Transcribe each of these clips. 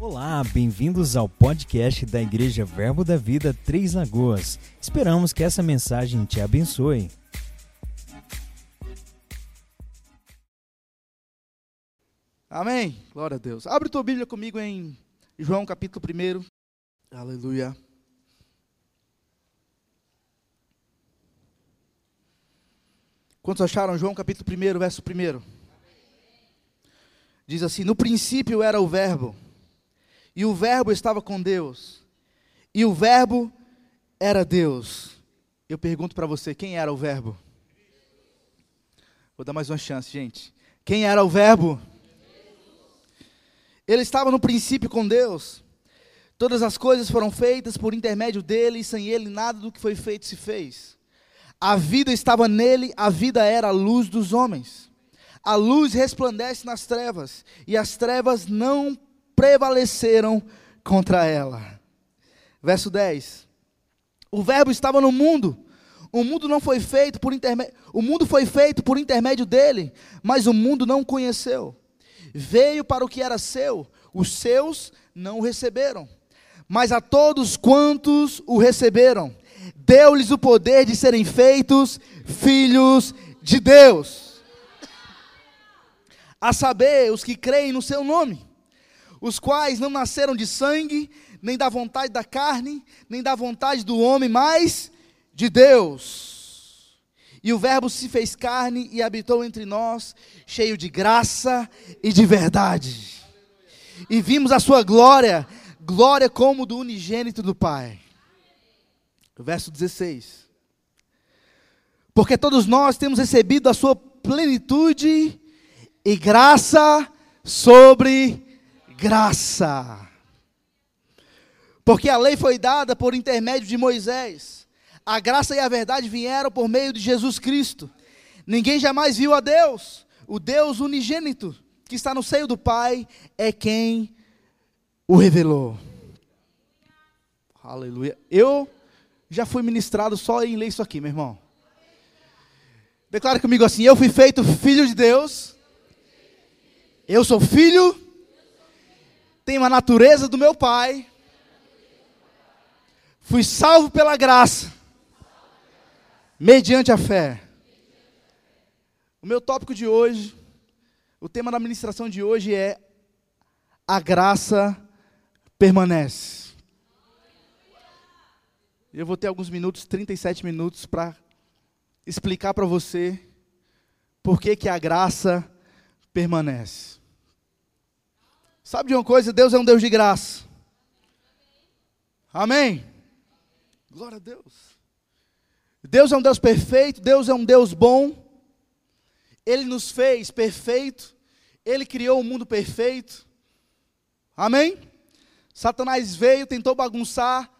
Olá, bem-vindos ao podcast da Igreja Verbo da Vida Três Lagoas. Esperamos que essa mensagem te abençoe. Amém. Glória a Deus. Abre tua Bíblia comigo em João capítulo 1. Aleluia. Quantos acharam João capítulo 1, verso 1? Diz assim: No princípio era o Verbo, e o Verbo estava com Deus, e o Verbo era Deus. Eu pergunto para você: quem era o Verbo? Vou dar mais uma chance, gente. Quem era o Verbo? Ele estava no princípio com Deus. Todas as coisas foram feitas por intermédio dele, e sem ele nada do que foi feito se fez. A vida estava nele, a vida era a luz dos homens. A luz resplandece nas trevas, e as trevas não prevaleceram contra ela. Verso 10. O verbo estava no mundo. O mundo não foi feito por intermédio, o mundo foi feito por intermédio dele, mas o mundo não o conheceu. Veio para o que era seu, os seus não o receberam. Mas a todos quantos o receberam, deu-lhes o poder de serem feitos filhos de Deus. A saber, os que creem no seu nome, os quais não nasceram de sangue, nem da vontade da carne, nem da vontade do homem, mas de Deus. E o Verbo se fez carne e habitou entre nós, cheio de graça e de verdade. E vimos a sua glória, glória como do unigênito do Pai verso 16. Porque todos nós temos recebido a sua plenitude e graça sobre graça. Porque a lei foi dada por intermédio de Moisés, a graça e a verdade vieram por meio de Jesus Cristo. Ninguém jamais viu a Deus, o Deus unigênito que está no seio do Pai é quem o revelou. Aleluia. Eu já fui ministrado só em ler isso aqui, meu irmão. Declara comigo assim: Eu fui feito filho de Deus. Eu sou filho. Tenho a natureza do meu pai. Fui salvo pela graça. Mediante a fé. O meu tópico de hoje, o tema da ministração de hoje é a graça permanece. Eu vou ter alguns minutos, 37 minutos, para explicar para você por que, que a graça permanece. Sabe de uma coisa? Deus é um Deus de graça. Amém? Glória a Deus. Deus é um Deus perfeito, Deus é um Deus bom. Ele nos fez perfeito. Ele criou o um mundo perfeito. Amém? Satanás veio, tentou bagunçar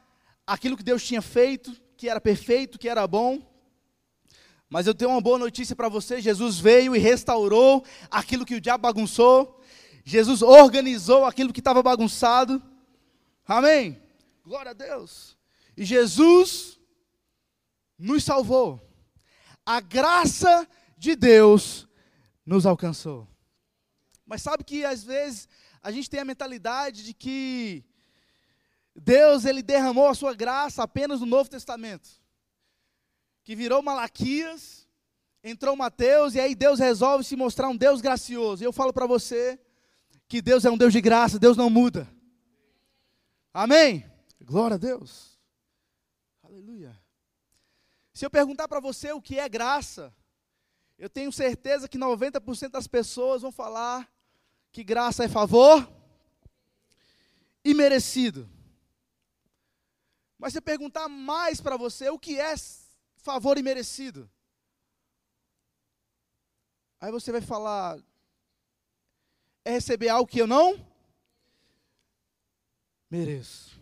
aquilo que Deus tinha feito, que era perfeito, que era bom. Mas eu tenho uma boa notícia para você: Jesus veio e restaurou aquilo que o diabo bagunçou. Jesus organizou aquilo que estava bagunçado. Amém? Glória a Deus. E Jesus nos salvou. A graça de Deus nos alcançou. Mas sabe que às vezes a gente tem a mentalidade de que Deus ele derramou a sua graça apenas no Novo Testamento. Que virou Malaquias, entrou Mateus e aí Deus resolve se mostrar um Deus gracioso. E eu falo para você que Deus é um Deus de graça, Deus não muda. Amém? Glória a Deus. Aleluia. Se eu perguntar para você o que é graça, eu tenho certeza que 90% das pessoas vão falar que graça é favor e merecido. Mas se perguntar mais para você o que é favor imerecido, aí você vai falar: é receber algo que eu não mereço.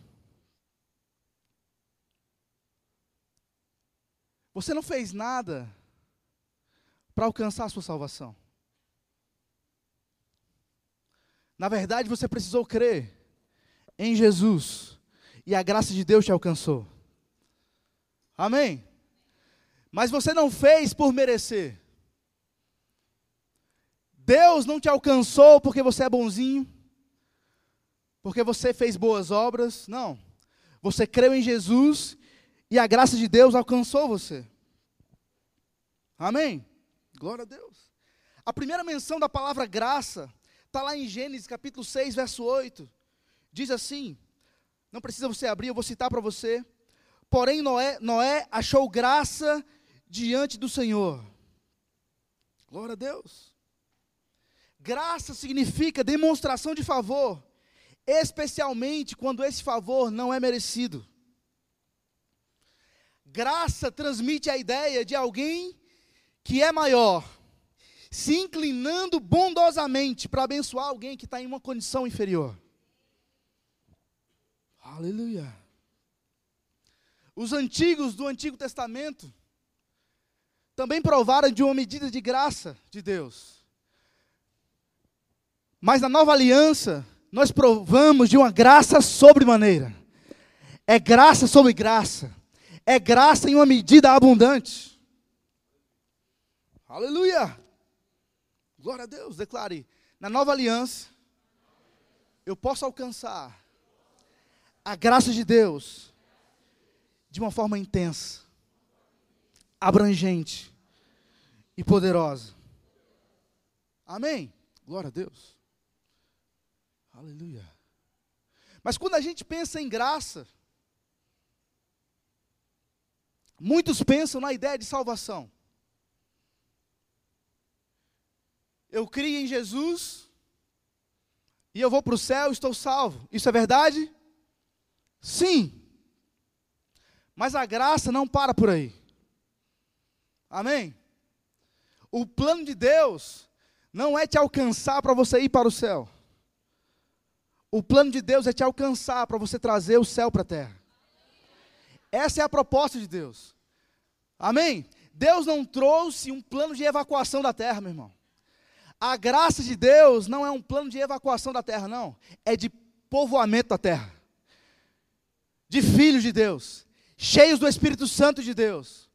Você não fez nada para alcançar a sua salvação. Na verdade, você precisou crer em Jesus e a graça de Deus te alcançou. Amém? Mas você não fez por merecer. Deus não te alcançou porque você é bonzinho, porque você fez boas obras. Não. Você creu em Jesus e a graça de Deus alcançou você. Amém? Glória a Deus. A primeira menção da palavra graça está lá em Gênesis capítulo 6, verso 8. Diz assim: não precisa você abrir, eu vou citar para você. Porém, Noé, Noé achou graça diante do Senhor. Glória a Deus. Graça significa demonstração de favor, especialmente quando esse favor não é merecido. Graça transmite a ideia de alguém que é maior, se inclinando bondosamente para abençoar alguém que está em uma condição inferior. Aleluia. Os antigos do Antigo Testamento também provaram de uma medida de graça de Deus. Mas na nova aliança, nós provamos de uma graça sobremaneira. É graça sobre graça. É graça em uma medida abundante. Aleluia. Glória a Deus. Declare: na nova aliança, eu posso alcançar a graça de Deus de uma forma intensa, abrangente e poderosa. Amém? Glória a Deus. Aleluia. Mas quando a gente pensa em graça, muitos pensam na ideia de salvação. Eu crio em Jesus e eu vou para o céu, estou salvo. Isso é verdade? Sim. Mas a graça não para por aí. Amém? O plano de Deus não é te alcançar para você ir para o céu. O plano de Deus é te alcançar para você trazer o céu para a terra. Essa é a proposta de Deus. Amém? Deus não trouxe um plano de evacuação da terra, meu irmão. A graça de Deus não é um plano de evacuação da terra, não. É de povoamento da terra de filhos de Deus, cheios do Espírito Santo de Deus,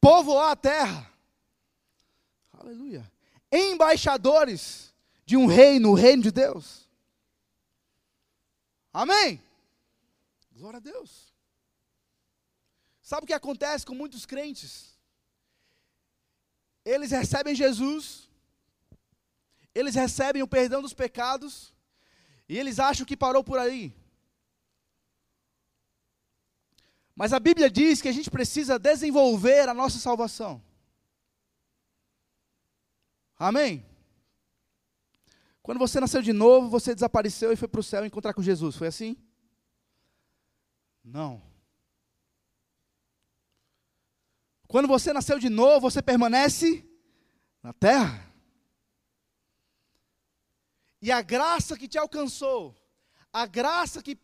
povoar a terra. Aleluia. Embaixadores de um reino, o reino de Deus. Amém? Glória a Deus. Sabe o que acontece com muitos crentes? Eles recebem Jesus, eles recebem o perdão dos pecados, e eles acham que parou por aí. Mas a Bíblia diz que a gente precisa desenvolver a nossa salvação. Amém? Quando você nasceu de novo, você desapareceu e foi para o céu encontrar com Jesus. Foi assim? Não. Quando você nasceu de novo, você permanece na terra. E a graça que te alcançou, a graça que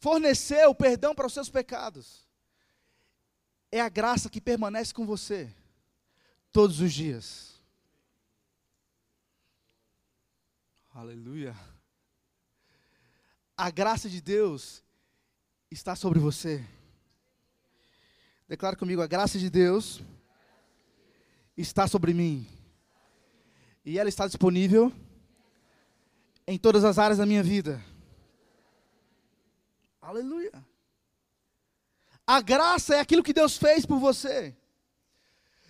forneceu perdão para os seus pecados. É a graça que permanece com você todos os dias. Aleluia. A graça de Deus está sobre você. Declara comigo: a graça de Deus está sobre mim. E ela está disponível em todas as áreas da minha vida. Aleluia. A graça é aquilo que Deus fez por você.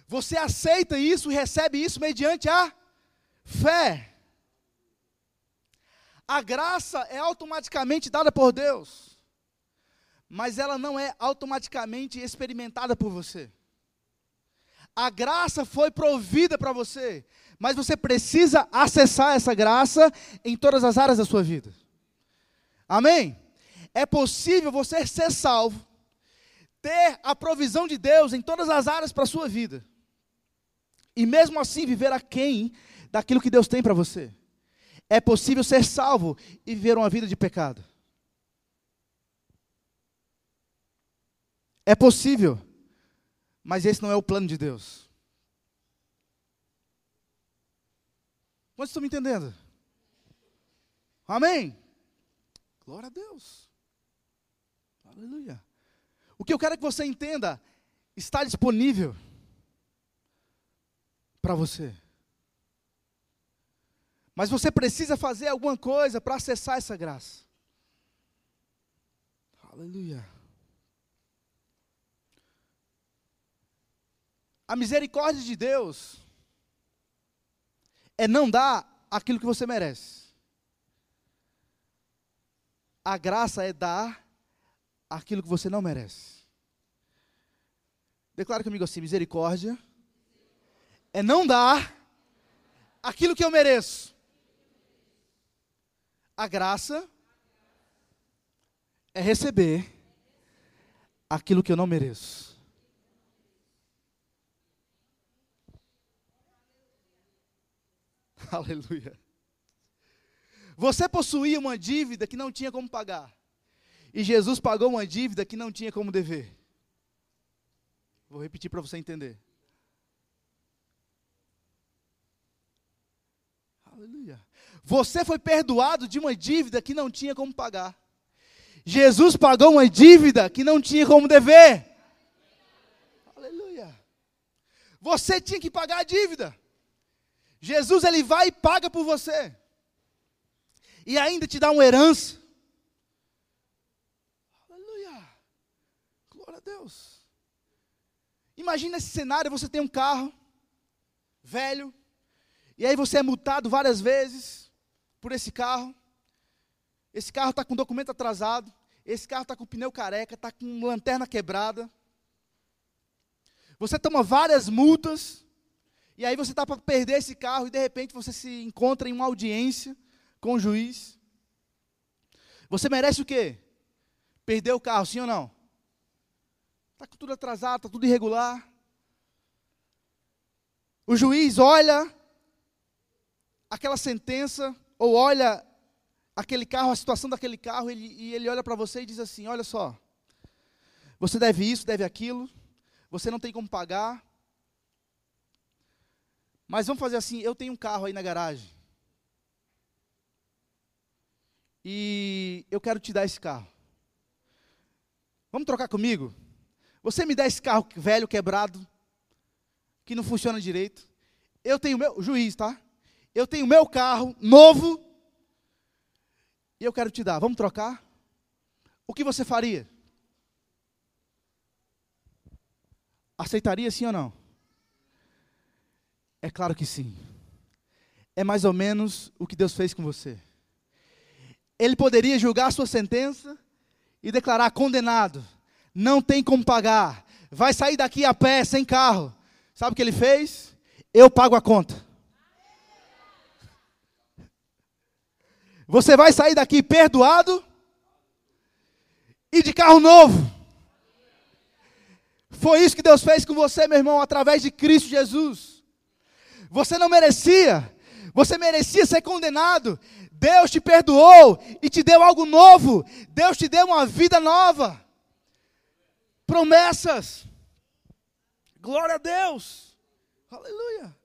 Você aceita isso e recebe isso mediante a fé. A graça é automaticamente dada por Deus, mas ela não é automaticamente experimentada por você. A graça foi provida para você, mas você precisa acessar essa graça em todas as áreas da sua vida. Amém? é possível você ser salvo, ter a provisão de Deus em todas as áreas para a sua vida, e mesmo assim viver aquém daquilo que Deus tem para você. É possível ser salvo e viver uma vida de pecado. É possível, mas esse não é o plano de Deus. Quantos estão me entendendo? Amém? Glória a Deus. Aleluia. O que eu quero que você entenda está disponível para você. Mas você precisa fazer alguma coisa para acessar essa graça. Aleluia. A misericórdia de Deus é não dar aquilo que você merece. A graça é dar aquilo que você não merece. Declara comigo assim: misericórdia é não dar aquilo que eu mereço. A graça é receber aquilo que eu não mereço. Aleluia. Você possuía uma dívida que não tinha como pagar. E Jesus pagou uma dívida que não tinha como dever. Vou repetir para você entender. Aleluia. Você foi perdoado de uma dívida que não tinha como pagar. Jesus pagou uma dívida que não tinha como dever. Aleluia. Você tinha que pagar a dívida. Jesus ele vai e paga por você. E ainda te dá uma herança. Aleluia. Glória a Deus. Imagina esse cenário, você tem um carro velho, e aí você é multado várias vezes por esse carro. Esse carro está com documento atrasado. Esse carro está com pneu careca, está com lanterna quebrada. Você toma várias multas. E aí você está para perder esse carro e de repente você se encontra em uma audiência com o juiz. Você merece o quê? Perder o carro, sim ou não? Está tudo atrasado, está tudo irregular. O juiz olha aquela sentença, ou olha aquele carro, a situação daquele carro, ele, e ele olha para você e diz assim: Olha só, você deve isso, deve aquilo, você não tem como pagar. Mas vamos fazer assim: eu tenho um carro aí na garagem. E eu quero te dar esse carro. Vamos trocar comigo? Você me dá esse carro velho, quebrado, que não funciona direito. Eu tenho meu, juiz, tá? Eu tenho meu carro novo e eu quero te dar. Vamos trocar? O que você faria? Aceitaria sim ou não? É claro que sim. É mais ou menos o que Deus fez com você. Ele poderia julgar a sua sentença e declarar condenado, não tem como pagar, vai sair daqui a pé, sem carro. Sabe o que ele fez? Eu pago a conta. Você vai sair daqui perdoado e de carro novo. Foi isso que Deus fez com você, meu irmão, através de Cristo Jesus. Você não merecia, você merecia ser condenado. Deus te perdoou e te deu algo novo. Deus te deu uma vida nova. Promessas. Glória a Deus. Aleluia.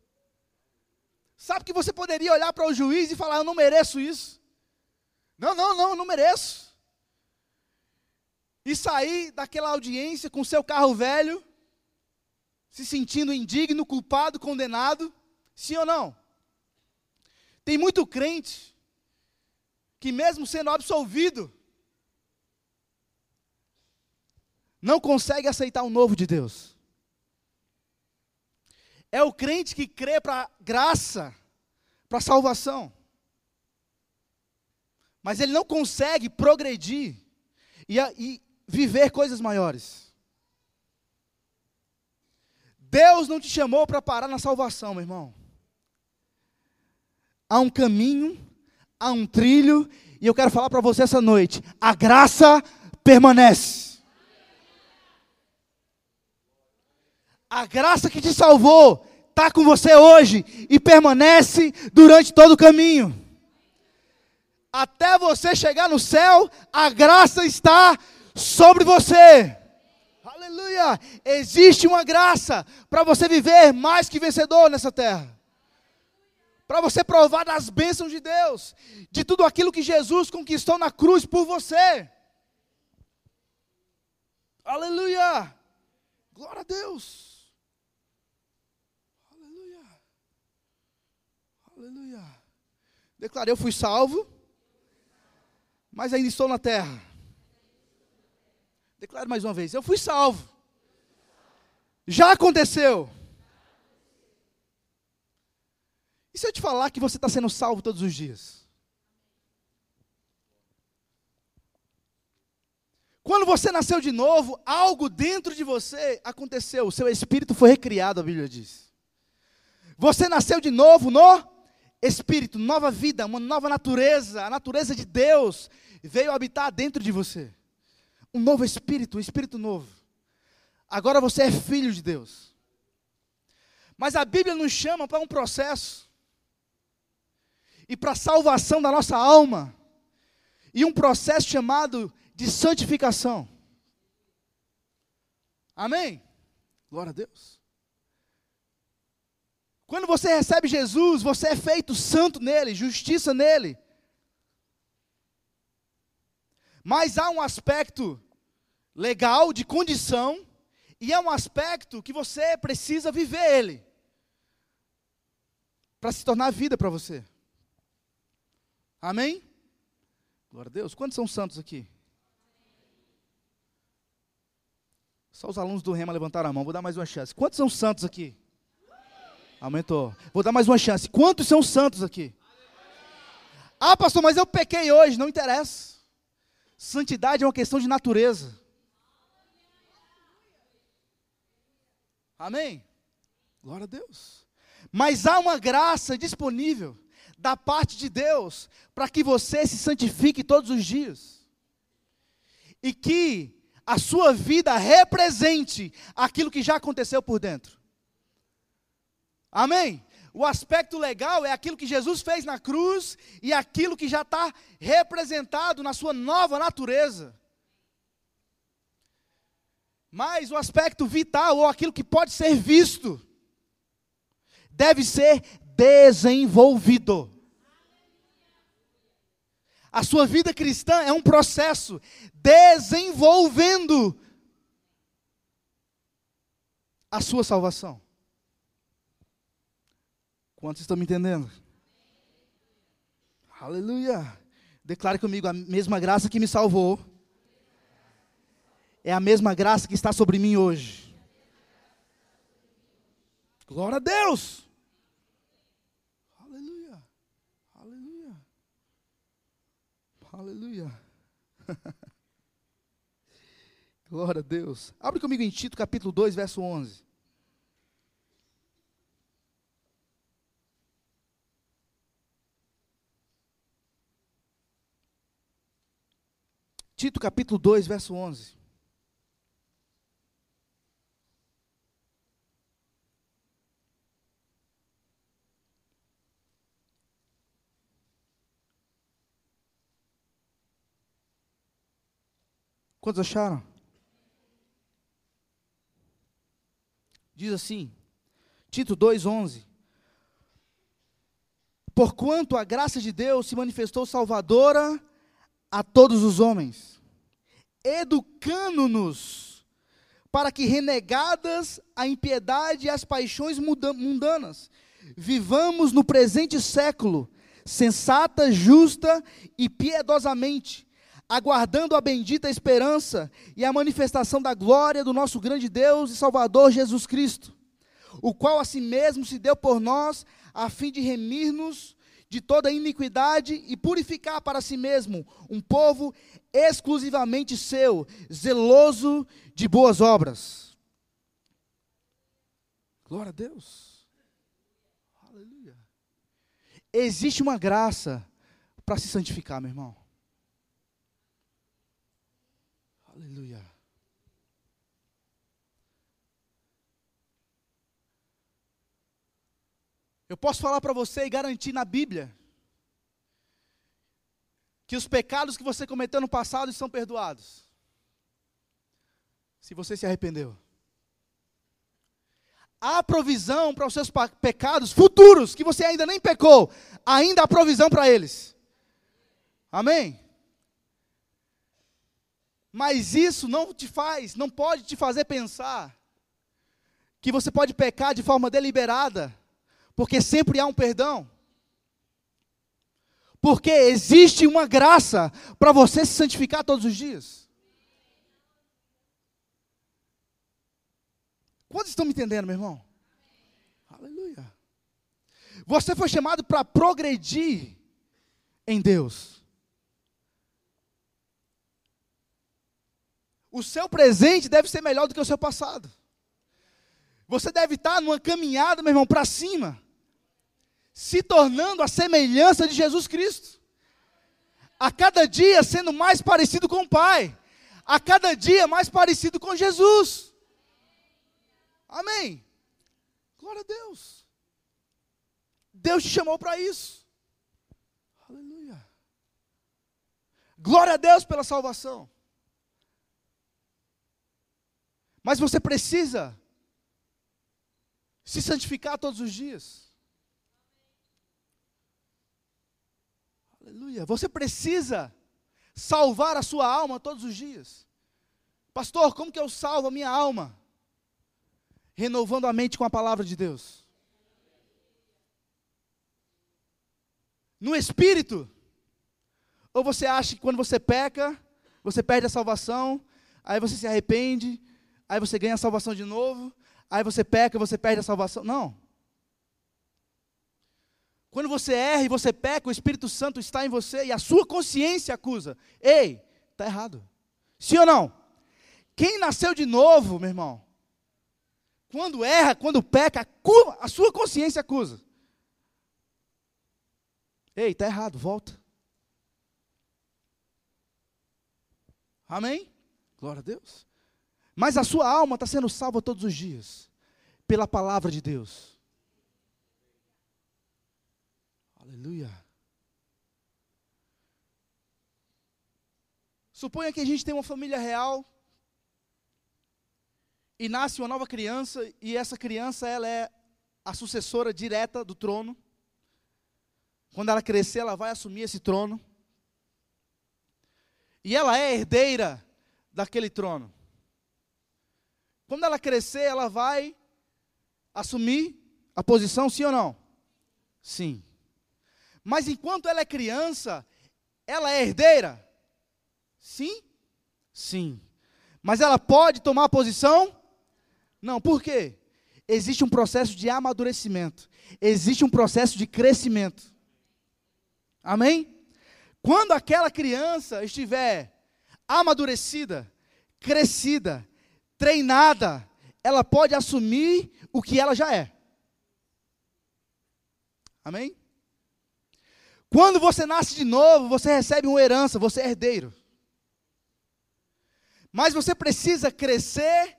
Sabe que você poderia olhar para o juiz e falar: Eu não mereço isso. Não, não, não, não mereço. E sair daquela audiência com seu carro velho, se sentindo indigno, culpado, condenado, sim ou não? Tem muito crente que, mesmo sendo absolvido, não consegue aceitar o novo de Deus. É o crente que crê para graça, para salvação mas ele não consegue progredir e, e viver coisas maiores. Deus não te chamou para parar na salvação, meu irmão. Há um caminho, há um trilho, e eu quero falar para você essa noite: a graça permanece. A graça que te salvou está com você hoje e permanece durante todo o caminho até você chegar no céu, a graça está sobre você. Aleluia! Existe uma graça para você viver mais que vencedor nessa terra. Para você provar das bênçãos de Deus, de tudo aquilo que Jesus conquistou na cruz por você. Aleluia! Glória a Deus! Aleluia! Aleluia! Declare: Eu fui salvo, mas ainda estou na terra. Declare mais uma vez: Eu fui salvo. Já aconteceu. E se eu te falar que você está sendo salvo todos os dias? Quando você nasceu de novo, algo dentro de você aconteceu, o seu espírito foi recriado, a Bíblia diz. Você nasceu de novo no espírito, nova vida, uma nova natureza, a natureza de Deus veio habitar dentro de você. Um novo espírito, um espírito novo. Agora você é filho de Deus. Mas a Bíblia nos chama para um processo e para a salvação da nossa alma, e um processo chamado de santificação. Amém? Glória a Deus. Quando você recebe Jesus, você é feito santo nele, justiça nele. Mas há um aspecto legal, de condição, e é um aspecto que você precisa viver ele para se tornar vida para você. Amém? Glória a Deus. Quantos são santos aqui? Só os alunos do Rema levantaram a mão. Vou dar mais uma chance. Quantos são santos aqui? Aumentou. Vou dar mais uma chance. Quantos são santos aqui? Ah, pastor, mas eu pequei hoje. Não interessa. Santidade é uma questão de natureza. Amém? Glória a Deus. Mas há uma graça disponível da parte de Deus para que você se santifique todos os dias. E que a sua vida represente aquilo que já aconteceu por dentro. Amém? O aspecto legal é aquilo que Jesus fez na cruz e aquilo que já está representado na sua nova natureza. Mas o aspecto vital, ou aquilo que pode ser visto, deve ser desenvolvido. A sua vida cristã é um processo desenvolvendo a sua salvação. Quantos estão me entendendo? Aleluia. Declare comigo: a mesma graça que me salvou é a mesma graça que está sobre mim hoje. Glória a Deus. Aleluia. Glória a Deus. Abre comigo em Tito capítulo 2, verso 11. Tito capítulo 2, verso 11. Quantos acharam? Diz assim, Tito 2,11: Porquanto a graça de Deus se manifestou salvadora a todos os homens, educando-nos para que, renegadas a impiedade e as paixões mundanas, vivamos no presente século, sensata, justa e piedosamente, aguardando a bendita esperança e a manifestação da glória do nosso grande Deus e Salvador Jesus Cristo, o qual a si mesmo se deu por nós, a fim de remir-nos de toda iniquidade e purificar para si mesmo um povo exclusivamente seu, zeloso de boas obras. Glória a Deus. Aleluia. Existe uma graça para se santificar, meu irmão. Aleluia. Eu posso falar para você e garantir na Bíblia que os pecados que você cometeu no passado estão perdoados. Se você se arrependeu. Há provisão para os seus pecados futuros, que você ainda nem pecou, ainda há provisão para eles. Amém? Mas isso não te faz, não pode te fazer pensar que você pode pecar de forma deliberada, porque sempre há um perdão. Porque existe uma graça para você se santificar todos os dias. Quantos estão me entendendo, meu irmão? Aleluia. Você foi chamado para progredir em Deus. O seu presente deve ser melhor do que o seu passado. Você deve estar numa caminhada, meu irmão, para cima, se tornando a semelhança de Jesus Cristo. A cada dia sendo mais parecido com o Pai, a cada dia mais parecido com Jesus. Amém. Glória a Deus. Deus te chamou para isso. Aleluia. Glória a Deus pela salvação. Mas você precisa se santificar todos os dias. Aleluia. Você precisa salvar a sua alma todos os dias. Pastor, como que eu salvo a minha alma? Renovando a mente com a palavra de Deus. No espírito. Ou você acha que quando você peca, você perde a salvação, aí você se arrepende, aí você ganha a salvação de novo, aí você peca, você perde a salvação. Não. Quando você erra e você peca, o Espírito Santo está em você e a sua consciência acusa. Ei, está errado. Sim ou não? Quem nasceu de novo, meu irmão, quando erra, quando peca, a sua consciência acusa. Ei, está errado, volta. Amém? Glória a Deus. Mas a sua alma está sendo salva todos os dias, pela palavra de Deus. Aleluia. Suponha que a gente tem uma família real e nasce uma nova criança e essa criança ela é a sucessora direta do trono. Quando ela crescer, ela vai assumir esse trono. E ela é herdeira daquele trono. Quando ela crescer, ela vai assumir a posição, sim ou não? Sim. Mas enquanto ela é criança, ela é herdeira? Sim? Sim. Mas ela pode tomar posição? Não. Por quê? Existe um processo de amadurecimento. Existe um processo de crescimento. Amém? Quando aquela criança estiver amadurecida, crescida, treinada, ela pode assumir o que ela já é. Amém? Quando você nasce de novo, você recebe uma herança, você é herdeiro. Mas você precisa crescer,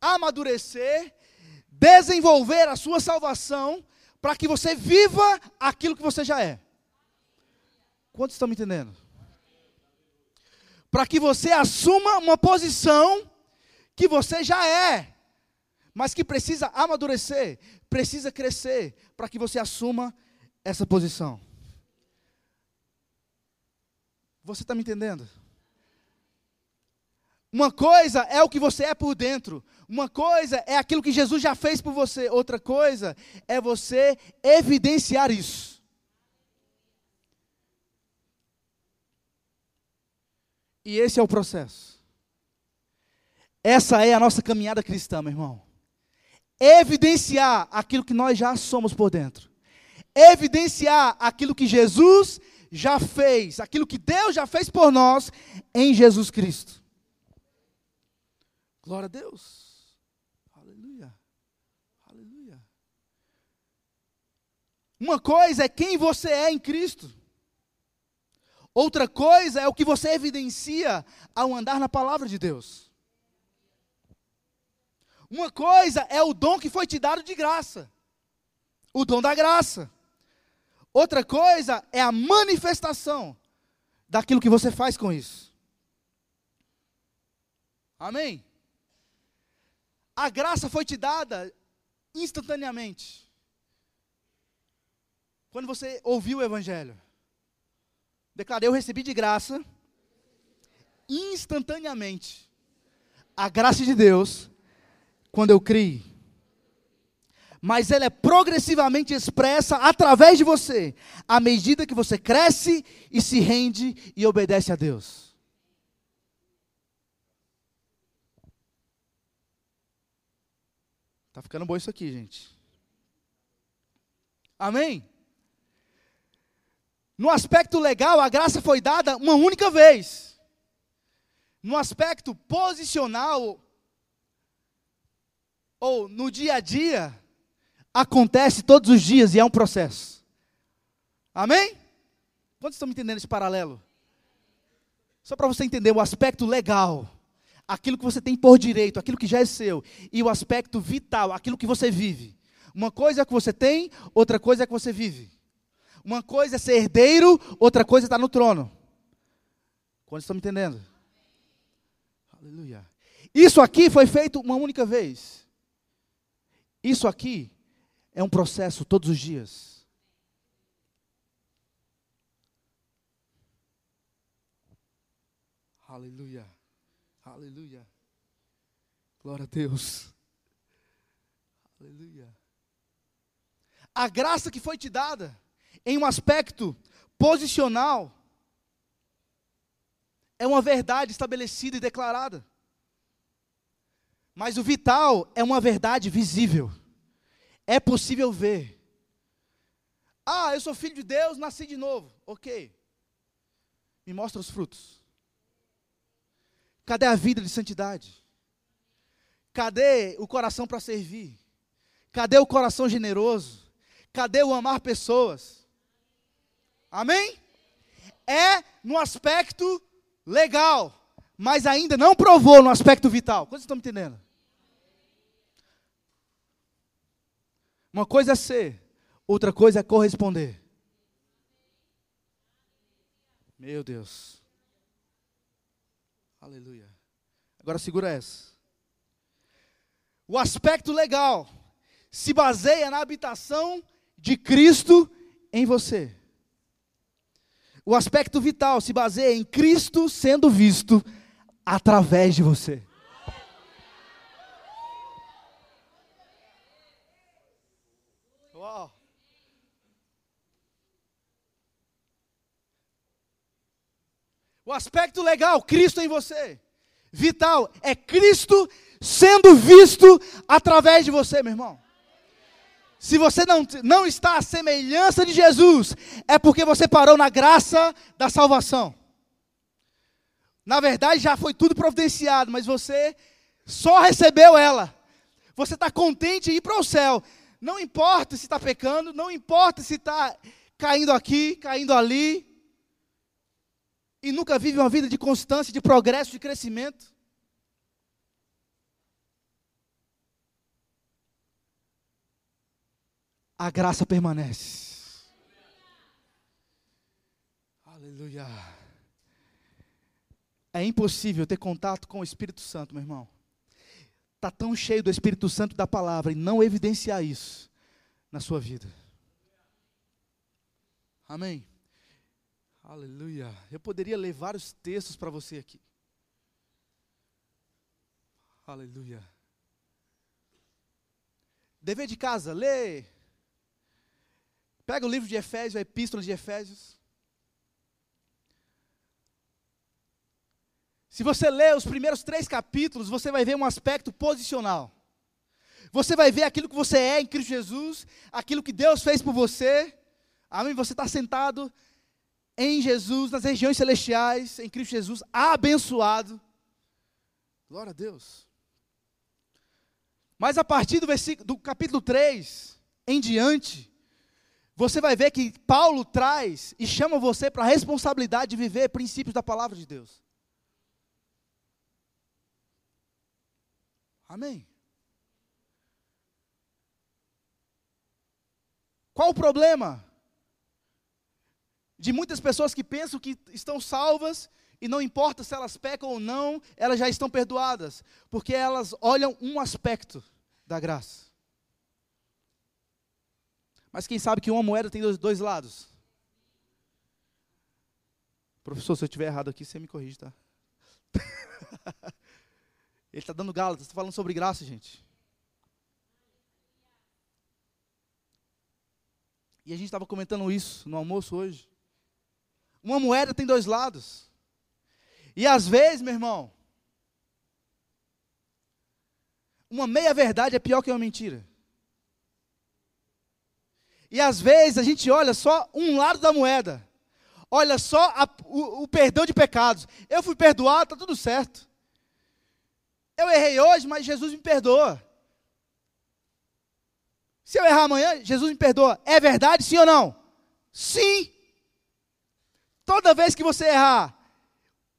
amadurecer, desenvolver a sua salvação, para que você viva aquilo que você já é. Quantos estão me entendendo? Para que você assuma uma posição que você já é, mas que precisa amadurecer, precisa crescer, para que você assuma essa posição. Você está me entendendo? Uma coisa é o que você é por dentro, uma coisa é aquilo que Jesus já fez por você, outra coisa é você evidenciar isso. E esse é o processo. Essa é a nossa caminhada cristã, meu irmão. Evidenciar aquilo que nós já somos por dentro. Evidenciar aquilo que Jesus já fez, aquilo que Deus já fez por nós em Jesus Cristo. Glória a Deus. Aleluia. Aleluia. Uma coisa é quem você é em Cristo. Outra coisa é o que você evidencia ao andar na palavra de Deus. Uma coisa é o dom que foi te dado de graça, o dom da graça. Outra coisa é a manifestação daquilo que você faz com isso. Amém? A graça foi te dada instantaneamente. Quando você ouviu o Evangelho, declarei: Eu recebi de graça, instantaneamente, a graça de Deus quando eu criei. Mas ela é progressivamente expressa através de você, à medida que você cresce e se rende e obedece a Deus. Tá ficando bom isso aqui, gente. Amém? No aspecto legal, a graça foi dada uma única vez. No aspecto posicional, ou no dia a dia, acontece todos os dias e é um processo. Amém? Quantos estão me entendendo esse paralelo? Só para você entender o aspecto legal, aquilo que você tem por direito, aquilo que já é seu, e o aspecto vital, aquilo que você vive. Uma coisa é que você tem, outra coisa é que você vive. Uma coisa é ser herdeiro, outra coisa é estar no trono. Quantos estão me entendendo? Aleluia. Isso aqui foi feito uma única vez. Isso aqui é um processo todos os dias. Aleluia. Aleluia. Glória a Deus. Aleluia a graça que foi te dada em um aspecto posicional é uma verdade estabelecida e declarada. Mas o vital é uma verdade visível. É possível ver. Ah, eu sou filho de Deus, nasci de novo. Ok. Me mostra os frutos. Cadê a vida de santidade? Cadê o coração para servir? Cadê o coração generoso? Cadê o amar pessoas? Amém? É no aspecto legal, mas ainda não provou no aspecto vital. Quantos estão me entendendo? Uma coisa é ser, outra coisa é corresponder. Meu Deus. Aleluia. Agora segura essa. O aspecto legal se baseia na habitação de Cristo em você. O aspecto vital se baseia em Cristo sendo visto através de você. O aspecto legal, Cristo em você. Vital, é Cristo sendo visto através de você, meu irmão. Se você não, não está à semelhança de Jesus, é porque você parou na graça da salvação. Na verdade, já foi tudo providenciado, mas você só recebeu ela. Você está contente em ir para o céu. Não importa se está pecando, não importa se está caindo aqui, caindo ali. E nunca vive uma vida de constância, de progresso, de crescimento. a graça permanece. Aleluia. É impossível ter contato com o Espírito Santo, meu irmão. Está tão cheio do Espírito Santo da palavra e não evidenciar isso na sua vida. Amém. Aleluia. Eu poderia ler vários textos para você aqui. Aleluia. Dever de casa, lê Pega o livro de Efésios, a epístola de Efésios. Se você ler os primeiros três capítulos, você vai ver um aspecto posicional. Você vai ver aquilo que você é em Cristo Jesus, aquilo que Deus fez por você. Amém? Você está sentado em Jesus, nas regiões celestiais, em Cristo Jesus, abençoado. Glória a Deus. Mas a partir do, versículo, do capítulo 3 em diante, você vai ver que Paulo traz e chama você para a responsabilidade de viver princípios da palavra de Deus. Amém. Qual o problema de muitas pessoas que pensam que estão salvas e não importa se elas pecam ou não, elas já estão perdoadas, porque elas olham um aspecto da graça. Mas quem sabe que uma moeda tem dois, dois lados? Professor, se eu estiver errado aqui, você me corrige, tá? Ele está dando Gálatas, está falando sobre graça, gente. E a gente estava comentando isso no almoço hoje. Uma moeda tem dois lados. E às vezes, meu irmão, uma meia verdade é pior que uma mentira. E às vezes a gente olha só um lado da moeda. Olha só a, o, o, perdão de pecados. Eu fui perdoado, está tudo certo. Eu errei hoje, mas Jesus me perdoa. Se eu errar amanhã, Jesus me perdoa. É verdade, sim ou não? Sim. Toda vez que você errar,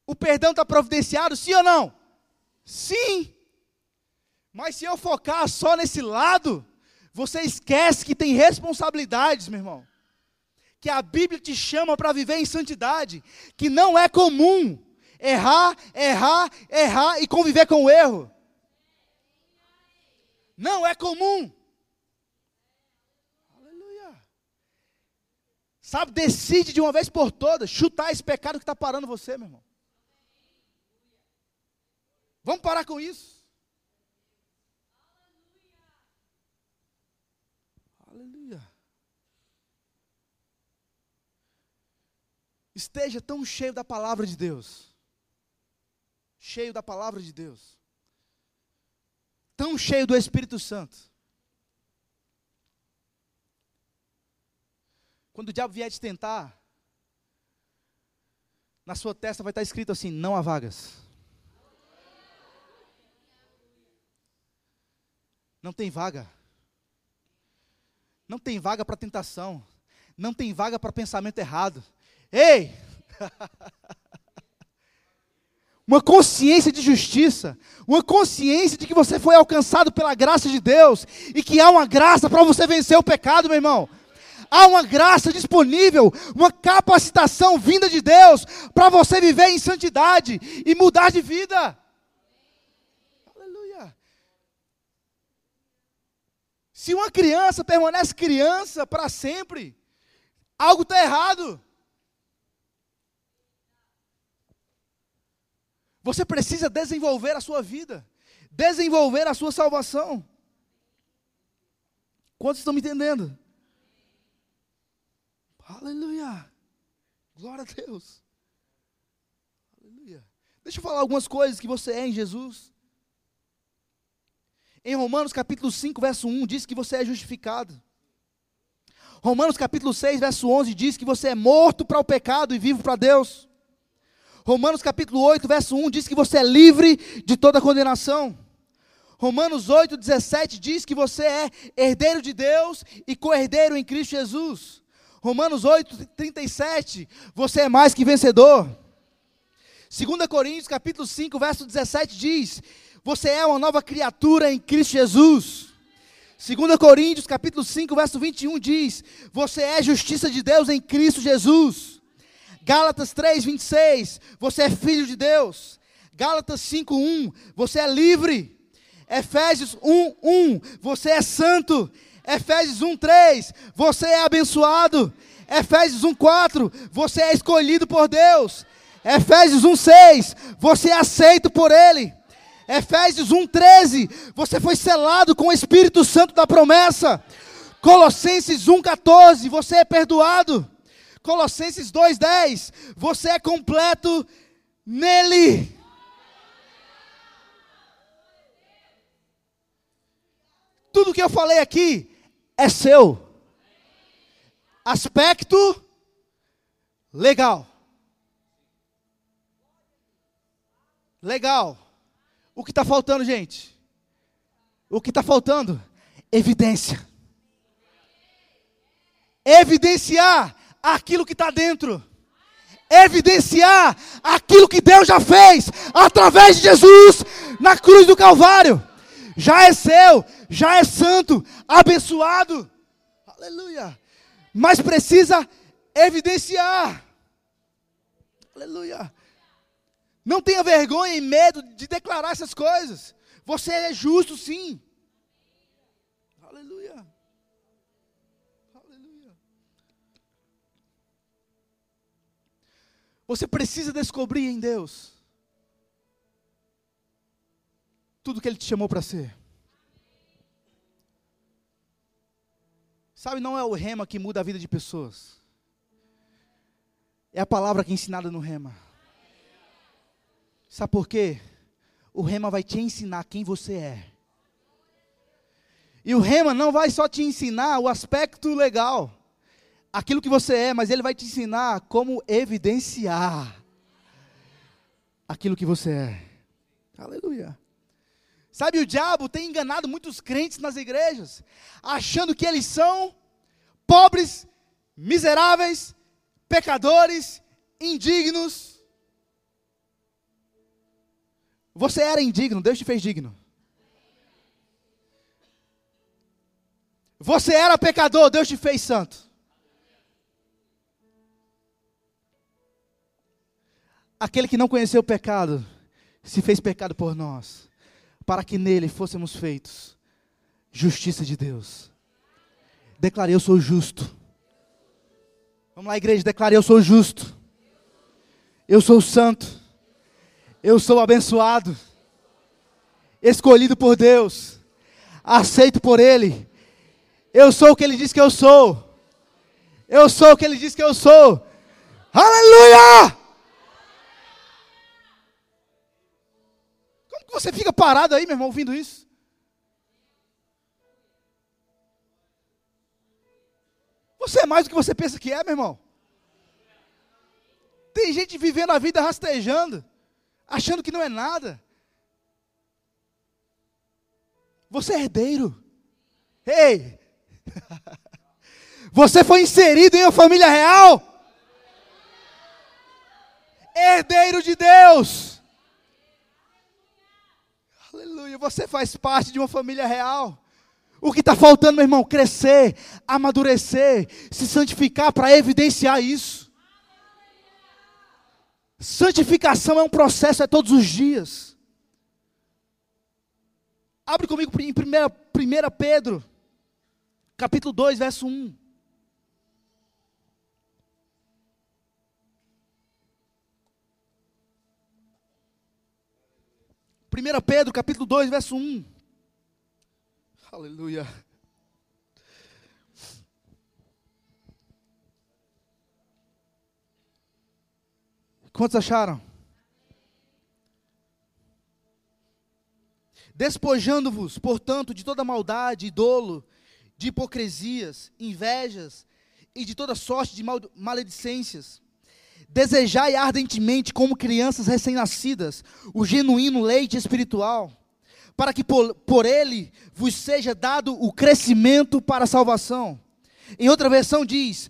o perdão está providenciado, sim ou não? Sim. Mas se eu focar só nesse lado, você esquece que tem responsabilidades, meu irmão. Que a Bíblia te chama para viver em santidade, que não é comum errar, errar, errar e conviver com o erro. Não é comum. Aleluia. Sabe, decide de uma vez por todas chutar esse pecado que está parando você, meu irmão. Vamos parar com isso. esteja tão cheio da palavra de Deus. Cheio da palavra de Deus. Tão cheio do Espírito Santo. Quando o diabo vier te tentar, na sua testa vai estar escrito assim: não há vagas. Não tem vaga. Não tem vaga para tentação. Não tem vaga para pensamento errado. Ei! uma consciência de justiça, uma consciência de que você foi alcançado pela graça de Deus e que há uma graça para você vencer o pecado, meu irmão. Há uma graça disponível, uma capacitação vinda de Deus para você viver em santidade e mudar de vida. Aleluia. Se uma criança permanece criança para sempre, algo está errado. Você precisa desenvolver a sua vida, desenvolver a sua salvação. Quantos estão me entendendo? Aleluia. Glória a Deus. Aleluia. Deixa eu falar algumas coisas que você é em Jesus. Em Romanos capítulo 5, verso 1, diz que você é justificado. Romanos capítulo 6, verso 11 diz que você é morto para o pecado e vivo para Deus. Romanos capítulo 8, verso 1 diz que você é livre de toda condenação. Romanos 8, 17 diz que você é herdeiro de Deus e co-herdeiro em Cristo Jesus. Romanos 8, 37, você é mais que vencedor. 2 Coríntios capítulo 5, verso 17 diz: Você é uma nova criatura em Cristo Jesus. 2 Coríntios capítulo 5, verso 21 diz: Você é justiça de Deus em Cristo Jesus. Gálatas 3, 26, você é filho de Deus. Gálatas 5, 1, você é livre. Efésios 1, 1, você é santo. Efésios 1, 3, você é abençoado. Efésios 1, 4, você é escolhido por Deus. Efésios 1, 6, você é aceito por Ele. Efésios 1, 13, você foi selado com o Espírito Santo da promessa. Colossenses 1, 14, você é perdoado. Colossenses 2:10, você é completo nele. Tudo que eu falei aqui é seu. Aspecto legal. Legal. O que está faltando, gente? O que está faltando? Evidência. Evidenciar aquilo que está dentro. Evidenciar aquilo que Deus já fez através de Jesus na cruz do Calvário. Já é seu, já é santo, abençoado. Aleluia. Mas precisa evidenciar. Aleluia. Não tenha vergonha e medo de declarar essas coisas. Você é justo, sim. Você precisa descobrir em Deus tudo que Ele te chamou para ser. Sabe, não é o rema que muda a vida de pessoas. É a palavra que é ensinada no rema. Sabe por quê? O rema vai te ensinar quem você é. E o rema não vai só te ensinar o aspecto legal, aquilo que você é, mas ele vai te ensinar como evidenciar aquilo que você é. Aleluia. Sabe, o diabo tem enganado muitos crentes nas igrejas, achando que eles são pobres, miseráveis, pecadores, indignos. Você era indigno, Deus te fez digno. Você era pecador, Deus te fez santo. Aquele que não conheceu o pecado, se fez pecado por nós, para que nele fôssemos feitos justiça de Deus. Declarei, eu sou justo. Vamos lá, igreja, declarei, eu sou justo. Eu sou santo. Eu sou abençoado. Escolhido por Deus. Aceito por Ele. Eu sou o que Ele diz que eu sou. Eu sou o que Ele diz que eu sou. Aleluia! Você fica parado aí, meu irmão, ouvindo isso? Você é mais do que você pensa que é, meu irmão. Tem gente vivendo a vida rastejando, achando que não é nada. Você é herdeiro. Ei! Você foi inserido em uma família real. Herdeiro de Deus. Aleluia. Você faz parte de uma família real. O que está faltando, meu irmão? Crescer, amadurecer, se santificar para evidenciar isso. Santificação é um processo, é todos os dias. Abre comigo em 1 Pedro, capítulo 2, verso 1. Primeira Pedro, capítulo 2, verso 1. Aleluia. Quantos acharam? Despojando-vos, portanto, de toda maldade, dolo, de hipocrisias, invejas e de toda sorte de maledicências. Desejai ardentemente, como crianças recém-nascidas, o genuíno leite espiritual para que por, por ele vos seja dado o crescimento para a salvação. Em outra versão diz: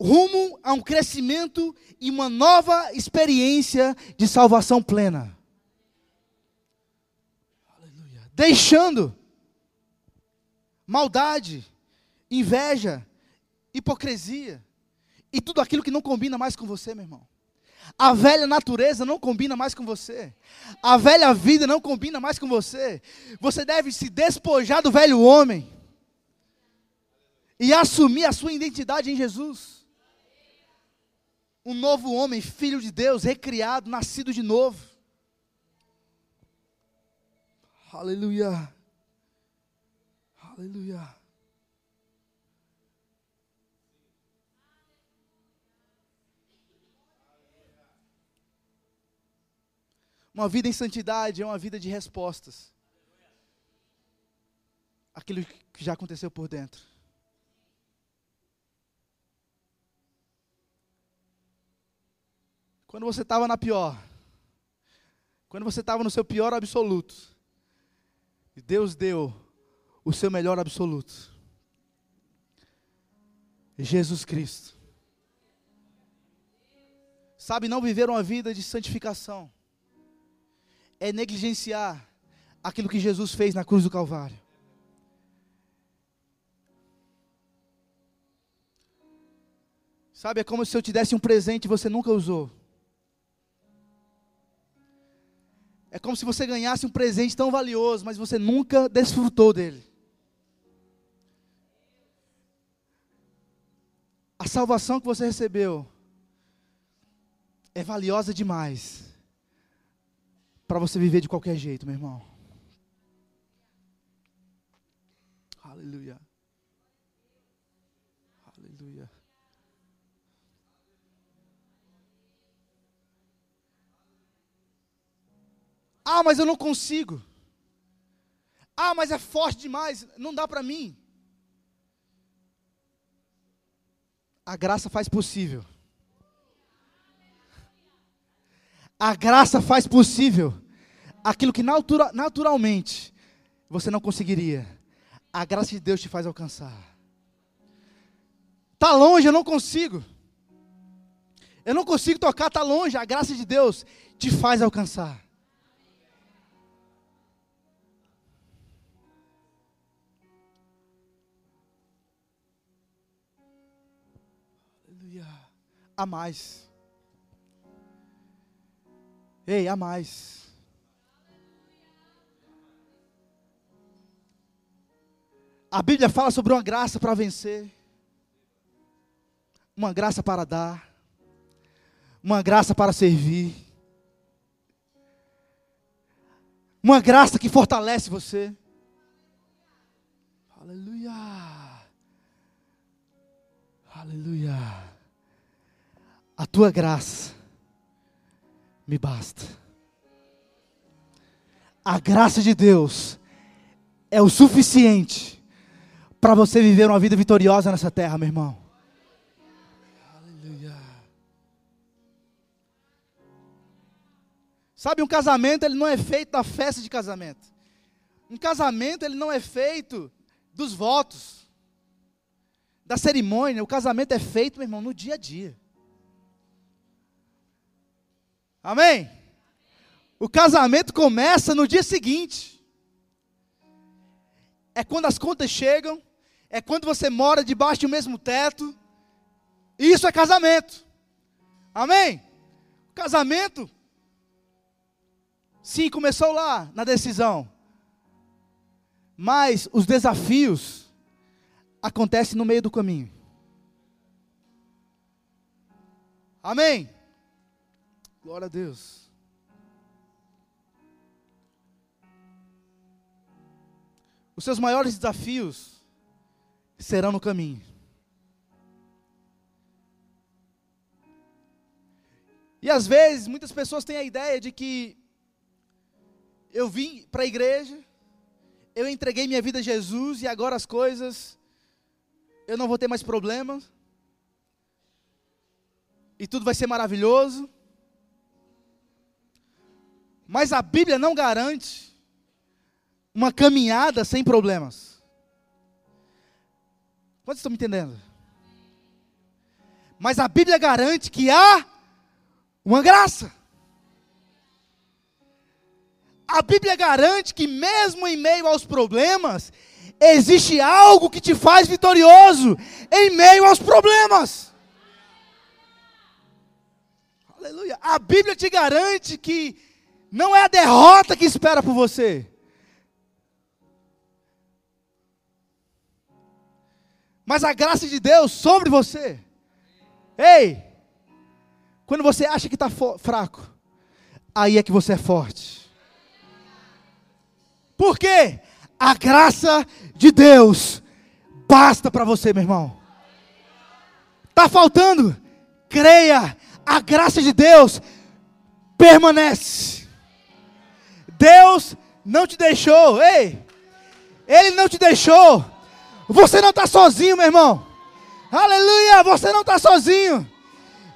rumo a um crescimento e uma nova experiência de salvação plena. Aleluia. Deixando maldade, inveja, hipocrisia e tudo aquilo que não combina mais com você, meu irmão. A velha natureza não combina mais com você. A velha vida não combina mais com você. Você deve se despojar do velho homem e assumir a sua identidade em Jesus. Um novo homem, filho de Deus, recriado, nascido de novo. Aleluia. Aleluia. Uma vida em santidade é uma vida de respostas. Aquilo que já aconteceu por dentro. Quando você estava na pior, quando você estava no seu pior absoluto, Deus deu o seu melhor absoluto. Jesus Cristo. Sabe, não viver uma vida de santificação é negligenciar aquilo que Jesus fez na cruz do Calvário. Sabe, é como se eu te desse um presente e você nunca usou. É como se você ganhasse um presente tão valioso, mas você nunca desfrutou dele. A salvação que você recebeu é valiosa demais para você viver de qualquer jeito, meu irmão. Aleluia. Aleluia. Ah, mas eu não consigo. Ah, mas é forte demais, não dá para mim. A graça faz possível. A graça faz possível aquilo que natura, naturalmente você não conseguiria. A graça de Deus te faz alcançar. Está longe, eu não consigo. Eu não consigo tocar, está longe. A graça de Deus te faz alcançar. Aleluia. A mais. Ei, há mais. A Bíblia fala sobre uma graça para vencer, uma graça para dar, uma graça para servir, uma graça que fortalece você. Aleluia. Aleluia. A tua graça me basta. A graça de Deus é o suficiente para você viver uma vida vitoriosa nessa terra, meu irmão. Aleluia. Sabe, um casamento ele não é feito da festa de casamento. Um casamento ele não é feito dos votos, da cerimônia. O casamento é feito, meu irmão, no dia a dia. Amém? O casamento começa no dia seguinte. É quando as contas chegam, é quando você mora debaixo do mesmo teto. Isso é casamento. Amém? O casamento, sim, começou lá na decisão. Mas os desafios acontecem no meio do caminho. Amém? Glória a Deus. Os seus maiores desafios serão no caminho. E às vezes, muitas pessoas têm a ideia de que eu vim para a igreja, eu entreguei minha vida a Jesus e agora as coisas, eu não vou ter mais problemas, e tudo vai ser maravilhoso. Mas a Bíblia não garante uma caminhada sem problemas. Quantos estão me entendendo? Mas a Bíblia garante que há uma graça. A Bíblia garante que, mesmo em meio aos problemas, existe algo que te faz vitorioso em meio aos problemas. Aleluia. A Bíblia te garante que não é a derrota que espera por você. Mas a graça de Deus sobre você. Ei! Quando você acha que está fraco, aí é que você é forte. Por quê? A graça de Deus basta para você, meu irmão. Está faltando? Creia, a graça de Deus permanece. Deus não te deixou, ei, Ele não te deixou. Você não está sozinho, meu irmão. Aleluia, você não está sozinho.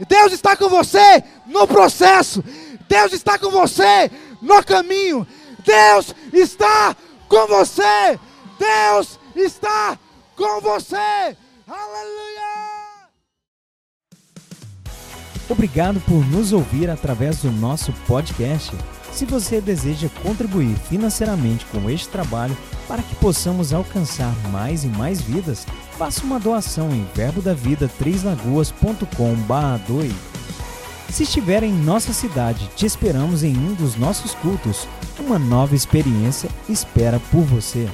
Deus está com você no processo. Deus está com você no caminho. Deus está com você. Deus está com você. Aleluia. Obrigado por nos ouvir através do nosso podcast. Se você deseja contribuir financeiramente com este trabalho para que possamos alcançar mais e mais vidas, faça uma doação em verbo da vida trêslagoas.com/doe. Se estiver em nossa cidade, te esperamos em um dos nossos cultos. Uma nova experiência espera por você.